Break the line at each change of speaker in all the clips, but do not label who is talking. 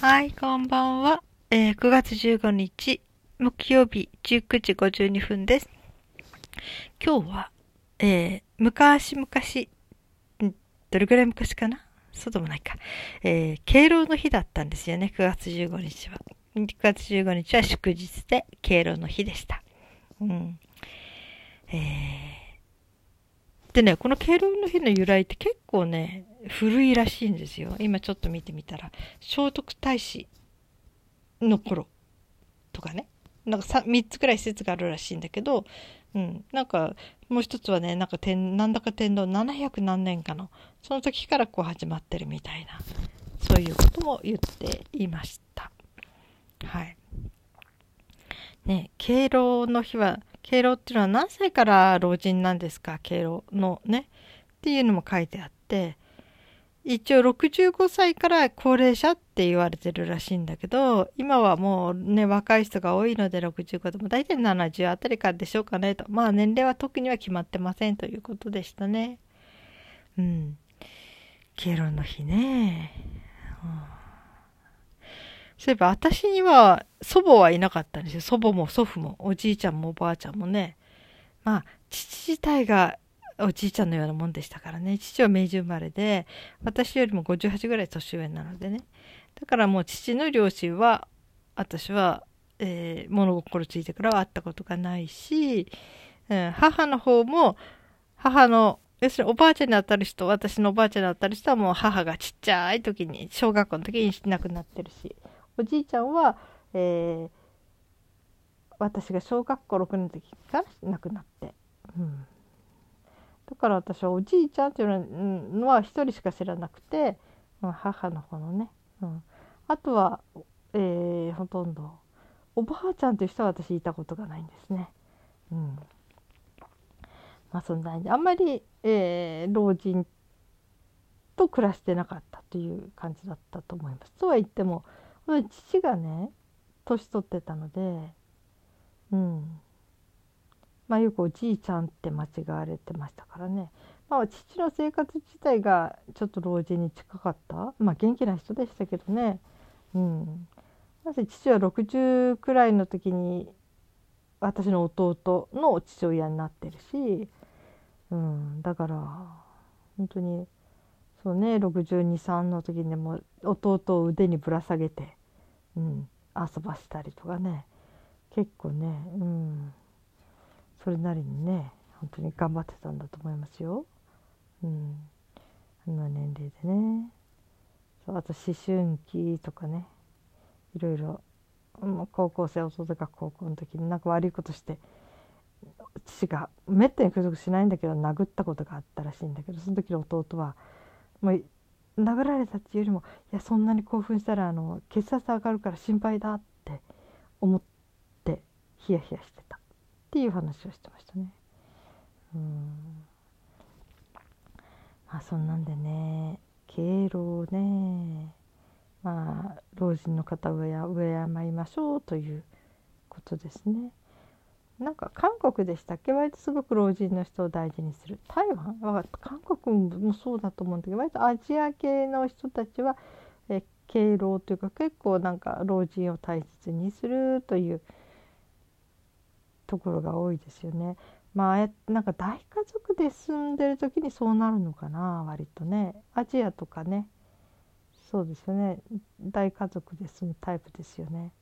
はい、こんばんは。えー9月15日、木曜日19時52分です。今日は、えー昔々、どれぐらい昔かな？そうでもないか。えー敬老の日だったんですよね、9月15日は。9月15日は祝日で敬老の日でした。うん。えーでね、この敬老の日の由来って結構ね、古いらしいんですよ。今ちょっと見てみたら、聖徳太子の頃とかね。なんか 3, 3つくらい説があるらしいんだけど、うん、なんかもう一つはね、なんか天、なんだか天皇700何年かの、その時からこう始まってるみたいな、そういうことも言っていました。はい。ね、敬老の日は、敬老っていうのは何歳から老人なんですか？敬老のね。っていうのも書いてあって、一応65歳から高齢者って言われてるらしいんだけど、今はもうね、若い人が多いので65でも大体70あたりからでしょうかねと。まあ年齢は特には決まってませんということでしたね。うん。敬老の日ね。うんそういえば私には祖母はいなかったんですよ。祖母も祖父もおじいちゃんもおばあちゃんもね。まあ父自体がおじいちゃんのようなもんでしたからね。父は明治生まれで、私よりも58ぐらい年上なのでね。だからもう父の両親は、私は、えー物心ついてからは会ったことがないし、うん、母の方も、母の、要するにおばあちゃんに当たる人、私のおばあちゃんに当たる人はもう母がちっちゃい時に、小学校の時に亡くなってるし、おじいちゃんは、えー私が小学校6年の時から亡くなって、うん、だから私はおじいちゃんっていうのはうんのは一人しか知らなくて、うん母の方のね、うん、あとは、えーほとんどおばあちゃんという人は私いたことがないんですね。うん、まあそんなにあんまり、えー老人と暮らしてなかったという感じだったと思います。とは言っても父がね年取ってたのでうん。まあよくおじいちゃんって間違われてましたからね。まあ父の生活自体がちょっと老人に近かった。まあ元気な人でしたけどね。うん。なぜ父は60くらいの時に私の弟の父親になってるし、うん、だから本当にそうね623の時にも弟を腕にぶら下げて、うん、遊ばしたりとかね。結構ね、うん、それなりにね本当に頑張ってたんだと思いますよ。うん、あんな年齢でね。そうあと思春期とかね。いろいろ、高校生弟が高校の時になんか悪いことして父がめったに家族しないんだけど殴ったことがあったらしいんだけどその時の弟はもう殴られたっていうよりもいやそんなに興奮したらあの血圧上がるから心配だって思ってヒヤヒヤしてたっていう話をしてましたね。うんまあそんなんでね敬老ねまあ老人の方を敬いましょうということですね。なんか韓国でしたっけ？割とすごく老人の人を大事にする台湾？は韓国もそうだと思うんだけど割とアジア系の人たちはえ敬老というか結構なんか老人を大切にするというところが多いですよね。まあなんか大家族で住んでる時にそうなるのかな割とね。アジアとかね。そうですよね。大家族で住むタイプですよね。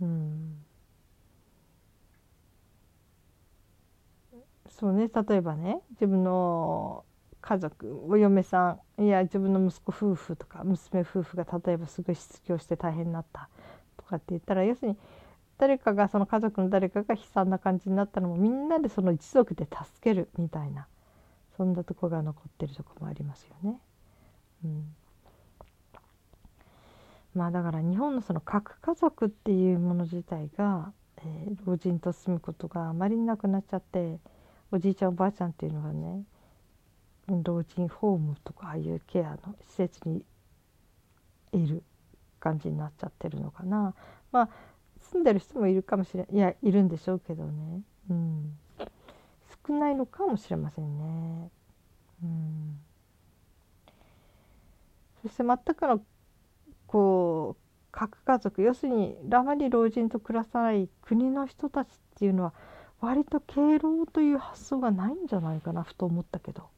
うん。そうね例えばね自分の家族お嫁さんいや自分の息子夫婦とか娘夫婦が例えばすごい失業して大変になったとかって言ったら要するに誰かがその家族の誰かが悲惨な感じになったのもみんなでその一族で助けるみたいなそんなとこが残ってるとこもありますよね。うん、まあだから日本のその核家族っていうもの自体が、えー老人と住むことがあまりなくなっちゃっておじいちゃんおばあちゃんっていうのがね老人ホームとかああいうケアの施設にいる感じになっちゃってるのかな。まあ住んでる人もいるかもしれいやいるんでしょうけどね、うん、少ないのかもしれませんね。うん、そして全くのこう核家族要するにあまり老人と暮らさない国の人たちっていうのは割と敬老という発想がないんじゃないかなふと思ったけど。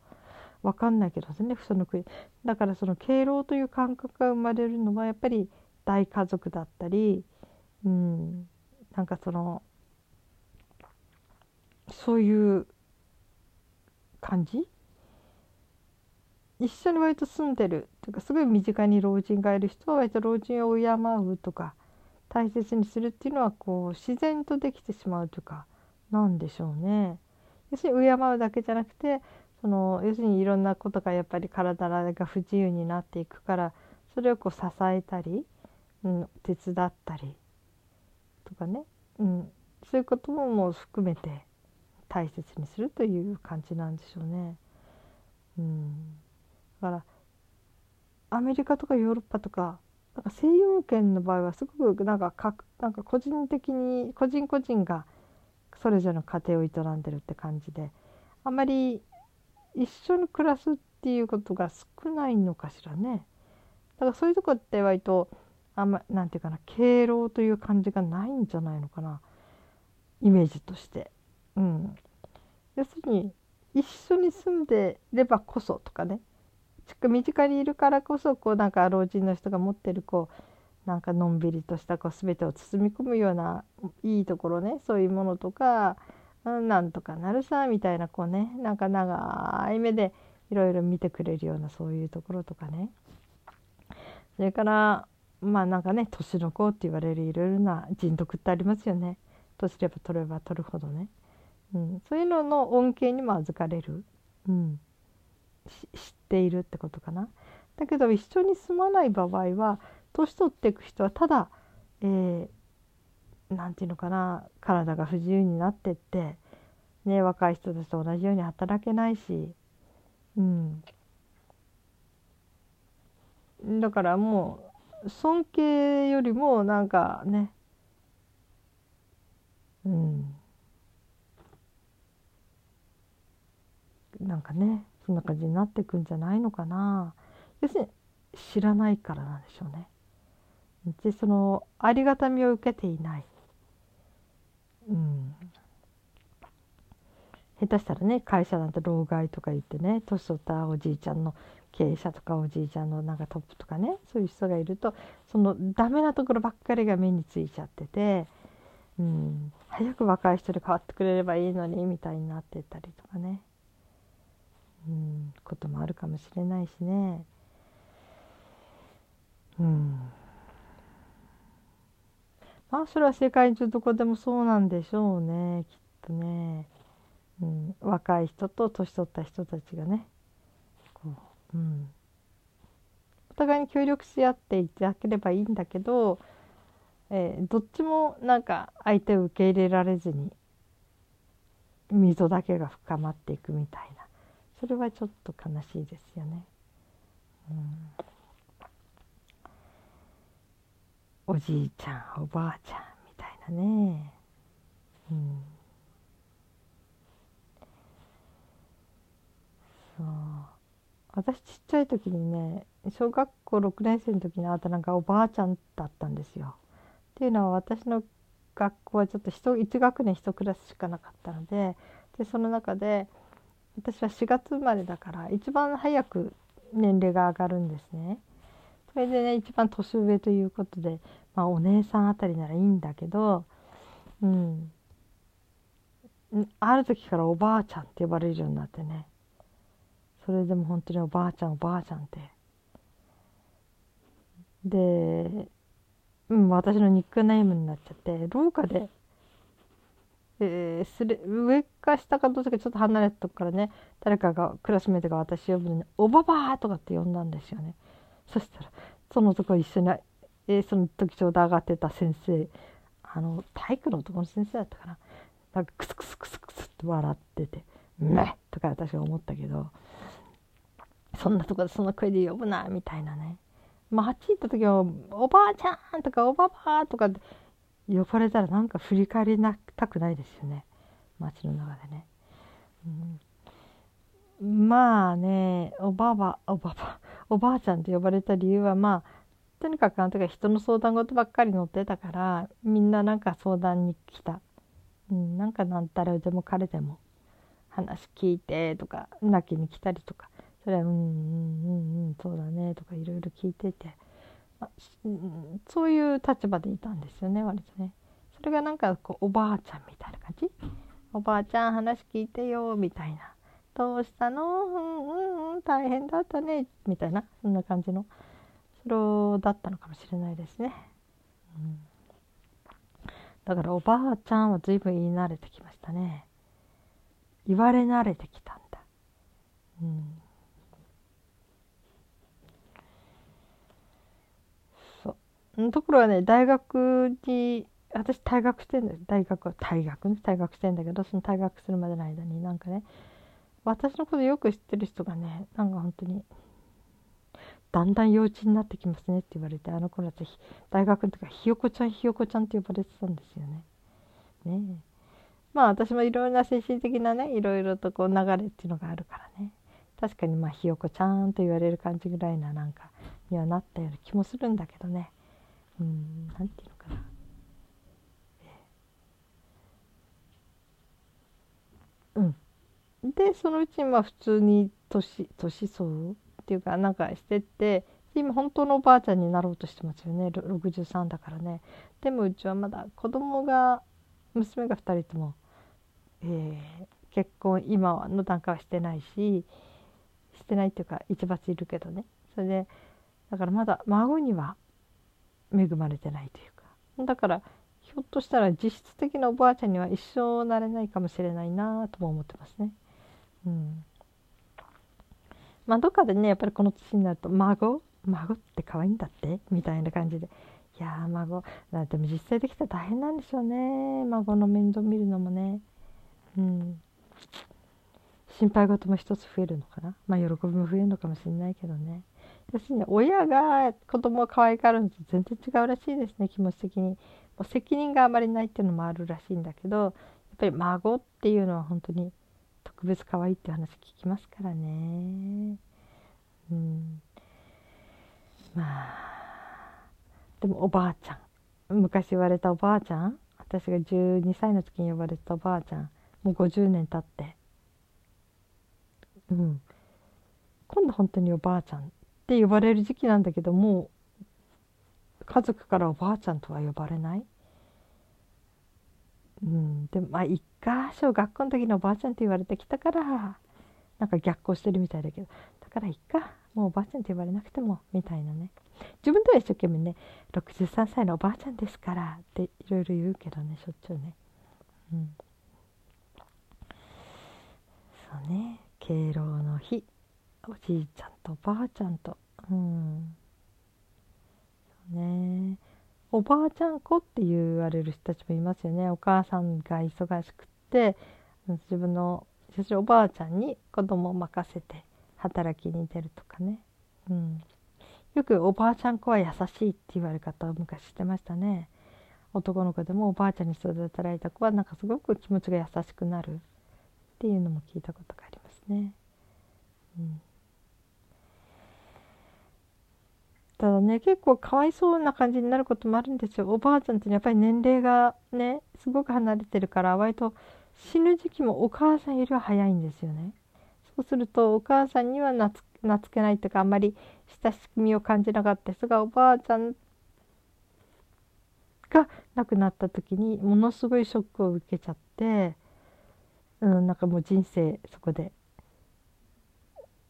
分かんないけどねその国。だからその敬老という感覚が生まれるのはやっぱり大家族だったりうんなんかそのそういう感じ？一緒に割と住んでるとかすごい身近に老人がいる人は割と老人を敬うとか大切にするっていうのはこう自然とできてしまうというかなんでしょうね。要するに敬うだけじゃなくてその要するにいろんなことがやっぱり体が不自由になっていくからそれをこう支えたり、うん、手伝ったりとかね、うん、そういうことももう含めて大切にするという感じなんでしょうね。うん、だからアメリカとかヨーロッパとかなんか西洋圏の場合はすごくなんかかなんか個人的に個人個人がそれぞれの家庭を営んでるって感じであまり一緒に暮らすっていうことが少ないのかしらね。だからそういうとこって割とあんまなんていうかな敬老という感じがないんじゃないのかな。イメージとして。うん、要するに一緒に住んでればこそとかね。身近にいるからこそこうなんか老人の人が持ってるこうなんかのんびりとしたこう全てを包み込むようないいところねそういうものとかうんなんとかなるさみたいなこうねなんか長い目でいろいろ見てくれるようなそういうところとかね。それからまあなんかね年の子って言われるいろいろな人徳ってありますよね。年れば取れば取るほどね、うん、そういうのの恩恵にも預かれる、うん、知っているってことかな。だけど一緒に住まない場合は年取っていく人はただ、えー、何て言うのかな体が不自由になってって、ね、若い人たちと同じように働けないし、うん、だからもう尊敬よりもなんかねうん。なんかねそんな感じになっていくんじゃないのかな。要するに知らないからなんでしょうね。でそのありがたみを受けていない。うん、下手したらね会社なんて老害とか言ってね年取ったおじいちゃんの経営者とかおじいちゃんのなんかトップとかねそういう人がいるとそのダメなところばっかりが目についちゃってて、うん、早く若い人に変わってくれればいいのにみたいになってたりとかね、うん、こともあるかもしれないしね。うん。まあそれは世界中どこでもそうなんでしょうねきっとね、うん、若い人と年取った人たちがね。こう、うん、お互いに協力し合っていただければいいんだけど、えー、どっちもなんか相手を受け入れられずに溝だけが深まっていくみたいな。それはちょっと悲しいですよね。うん。おじいちゃんおばあちゃんみたいなねうんそう私ちっちゃい時にね小学校6年生の時にあったなんかおばあちゃんだったんですよ。っていうのは私の学校はちょっと1学年1クラスしかなかったのででその中で私は4月生まれだから一番早く年齢が上がるんですね。それでね一番年上ということでまあ、お姉さんあたりならいいんだけど、うん、ある時からおばあちゃんって呼ばれるようになってね。それでも本当におばあちゃんおばあちゃんって。で、うん、私のニックネームになっちゃって廊下で、えー、すれ上か下かどっちかちょっと離れたとこからね誰かがクラスメートが私呼ぶのに「おばばあ」とかって呼んだんですよね。そしたらそのとこ一緒にえー、その時ちょうど上がってた先生あの体育の男の先生だったかな。なんかクスクスクスクスって笑ってて「めとか私は思ったけどそんなとこでその声で呼ぶなみたいなね。まああっち行った時は「おばあちゃん」とか「おばば」とかって呼ばれたらなんか振り返りなたくないですよね。街の中でね。うん、まあねおばばおばばおばあちゃんって呼ばれた理由はまあとにかくあの時は人の相談事ばっかり載ってたからみんななんか相談に来た、うん、なんかなんたらでも彼でも話聞いてとか泣きに来たりとか。それはうんうんうんうんそうだねとかいろいろ聞いてて、まあ、そういう立場でいたんですよね割とね。それがなんかこうおばあちゃんみたいな感じ？おばあちゃん話聞いてよみたいな。どうしたの？うんうんうん大変だったねみたいな。そんな感じの。それだったのかもしれないですね、うん、だからおばあちゃんは随分言い慣れてきましたね。言われ慣れてきたんだ。うん。そう。ところはね大学に私退学してんだよ。大学は退学ね。退学してんだけどその退学するまでの間になんかね私のことよく知ってる人がねなんか本当にだんだん幼稚になってきますねって言われてあの頃私大学の時はひよこちゃんひよこちゃんって呼ばれてたんですよね。ねまあ私もいろいろな精神的なねいろいろとこう流れっていうのがあるからね。確かにまあひよこちゃんと言われる感じぐらいななんかにはなったような気もするんだけどね。うん何て言うのかな。うん。でそのうちにまあ普通に年年相っていうかなんかしてって今本当のおばあちゃんになろうとしてますよね。63だからね。でもうちはまだ子供が娘が2人とも、えー、結婚今の段階はしてないししてないっていうか一罰いるけどね。それでだからまだ孫には恵まれてないというか。だからひょっとしたら実質的なおばあちゃんには一生なれないかもしれないなとも思ってますね。うん、まあどっかでねやっぱりこの年になると孫？孫って可愛いんだって？みたいな感じで。いや孫。だでも実際できたら大変なんでしょうね。孫の面倒見るのもね。うん。心配事も一つ増えるのかな。まあ喜びも増えるのかもしれないけどね。要するに親が子供を可愛がるのと全然違うらしいですね気持ち的に。もう責任があまりないっていうのもあるらしいんだけどやっぱり孫っていうのは本当に特別可愛いって話聞きますからね。うん。まあでもおばあちゃん。昔言われたおばあちゃん？私が12歳の時に呼ばれたおばあちゃん。もう50年経って。うん。今度本当におばあちゃんって呼ばれる時期なんだけどもう家族からおばあちゃんとは呼ばれない？うん、でもまあ一か小学校の時のおばあちゃんって言われてきたからなんか逆行してるみたいだけど。だからいっかもうおばあちゃんって言われなくてもみたいなね。自分では一生懸命ね63歳のおばあちゃんですからっていろいろ言うけどねしょっちゅうね。うん。そうね。敬老の日。おじいちゃんとおばあちゃんと。うん。そうね。おばあちゃん子って言われる人たちもいますよね。お母さんが忙しくって自分のおばあちゃんに子供を任せて働きに出るとかね、うん、よくおばあちゃん子は優しいって言われ方を昔してましたね。男の子でもおばあちゃんに育てられた子はなんかすごく気持ちが優しくなるっていうのも聞いたことがありますね。うん。ただね。結構かわいそうな感じになることもあるんですよ。おばあちゃんってやっぱり年齢がねすごく離れてるから割と死ぬ時期もお母さんよりは早いんですよね。そうするとお母さんには懐けないというかあんまり親しみを感じなかった人がおばあちゃんが亡くなった時にものすごいショックを受けちゃって、うん、なんかもう人生そこで、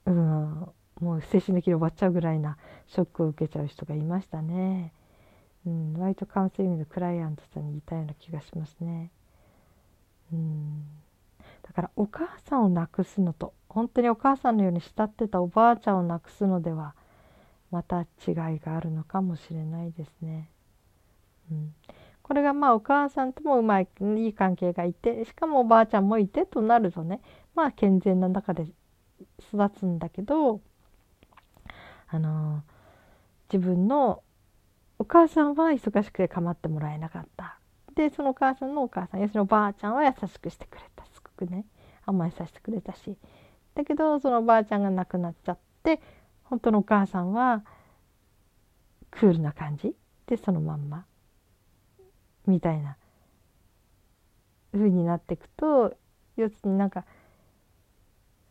うん、もう精神的に終わっちゃうぐらいなショックを受けちゃう人がいましたね。うん、割とカウンセリングのクライアントさんにいたような気がしますね。うん、だからお母さんを亡くすのと本当にお母さんのように慕ってたおばあちゃんを亡くすのではまた違いがあるのかもしれないですね。うん、これがまあお母さんともうまいいい関係がいてしかもおばあちゃんもいてとなるとねまあ健全な中で育つんだけどあの自分のお母さんは忙しくて構ってもらえなかった。でそのお母さんのお母さん要するにおばあちゃんは優しくしてくれた。すごくね。甘えさせてくれたし。だけどそのおばあちゃんが亡くなっちゃって本当のお母さんはクールな感じ。でそのまんま。みたいな。風になっていくと要するになんか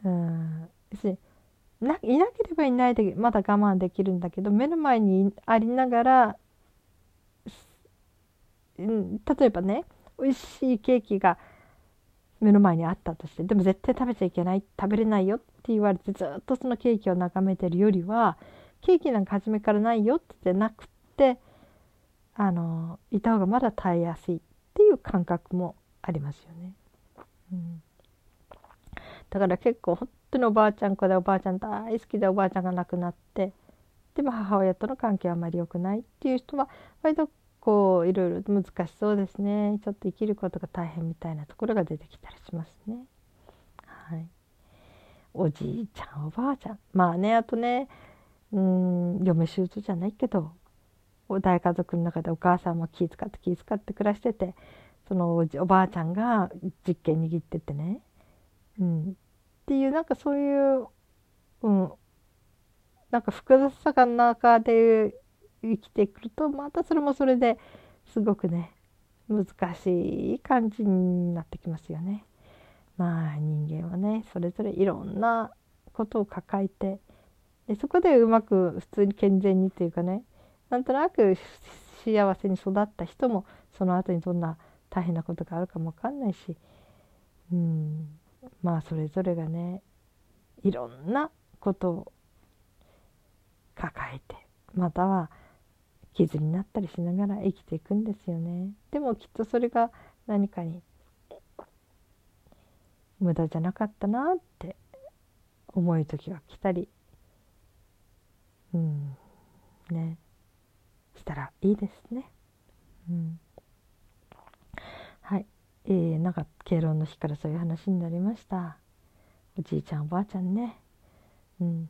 うん要するにないなければいないでまだ我慢できるんだけど目の前にありながら、うん、例えばね美味しいケーキが目の前にあったとしてでも絶対食べちゃいけない食べれないよって言われてずっとそのケーキを眺めてるよりはケーキなんか初めからないよってなくってあのいた方がまだ耐えやすいっていう感覚もありますよね。うん、だから結構当におばあちゃん子でおばあちゃん大好きでおばあちゃんが亡くなってでも母親との関係はあまり良くないっていう人は割とこういろいろ難しそうですねちょっと生きることが大変みたいなところが出てきたりしますね。はい、おじいちゃんおばあちゃんまあねあとねうん嫁姑じゃないけど大家族の中でお母さんも気遣って気遣って暮らしててそのおばあちゃんが実権握っててね、うん、っていうなんかそういう、うん、なんか複雑さが中で生きてくるとまたそれもそれですごくね難しい感じになってきますよね。まあ人間はねそれぞれいろんなことを抱えてでそこでうまく普通に健全にっていうかねなんとなく幸せに育った人もその後にどんな大変なことがあるかも分かんないし、うん、まあそれぞれがねいろんなことを抱えてまたは傷になったりしながら生きていくんですよね。でもきっとそれが何かに無駄じゃなかったなって思う時が来たりうんね。したらいいですね。うん。はい。えー、なんか敬老の日からそういう話になりました。おじいちゃんおばあちゃんね。うん。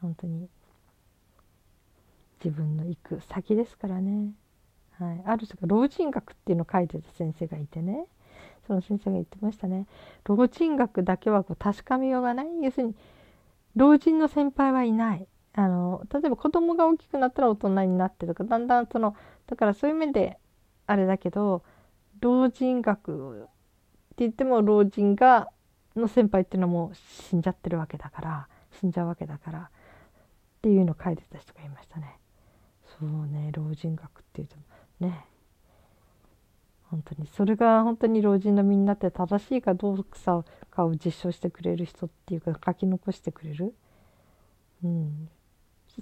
本当に。自分の行く先ですからね、はい、ある人が老人学っていうのを書いてた先生がいてね。その先生が言ってましたね。老人学だけはこう確かめようがない。要するに老人の先輩はいない。あの例えば子供が大きくなったら大人になってとかだんだんそのだからそういう面であれだけど老人学って言っても老人がの先輩っていうのはもう死んじゃってるわけだから死んじゃうわけだからっていうのを書いてた人がいましたね。そうね老人学っていうとね。本当に。それが本当に老人のみんなって正しいかどうかを実証してくれる人っていうか書き残してくれる、うん、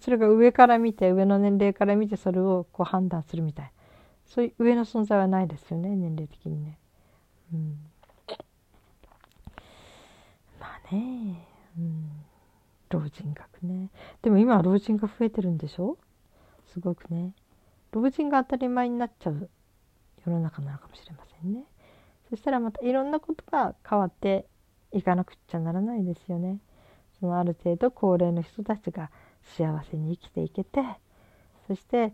それが上から見て上の年齢から見てそれをこう判断するみたい。そういう上の存在はないですよね年齢的にね。うん、まあね、うん、老人学ね。でも今老人が増えてるんでしょ？すごくね。老人が当たり前になっちゃう世の中なのかもしれませんね。そしたらまたいろんなことが変わっていかなくちゃならないですよね。そのある程度高齢の人たちが幸せに生きていけてそして、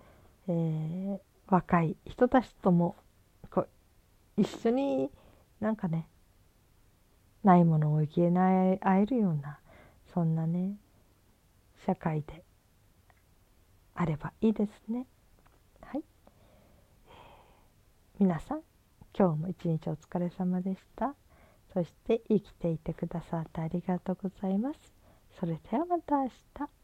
えー、若い人たちともこう一緒になんかねないものを生きえ合えるようなそんなね社会であればいいですね。はい、皆さん今日も一日お疲れ様でした。そして生きていてくださってありがとうございます。それではまた明日。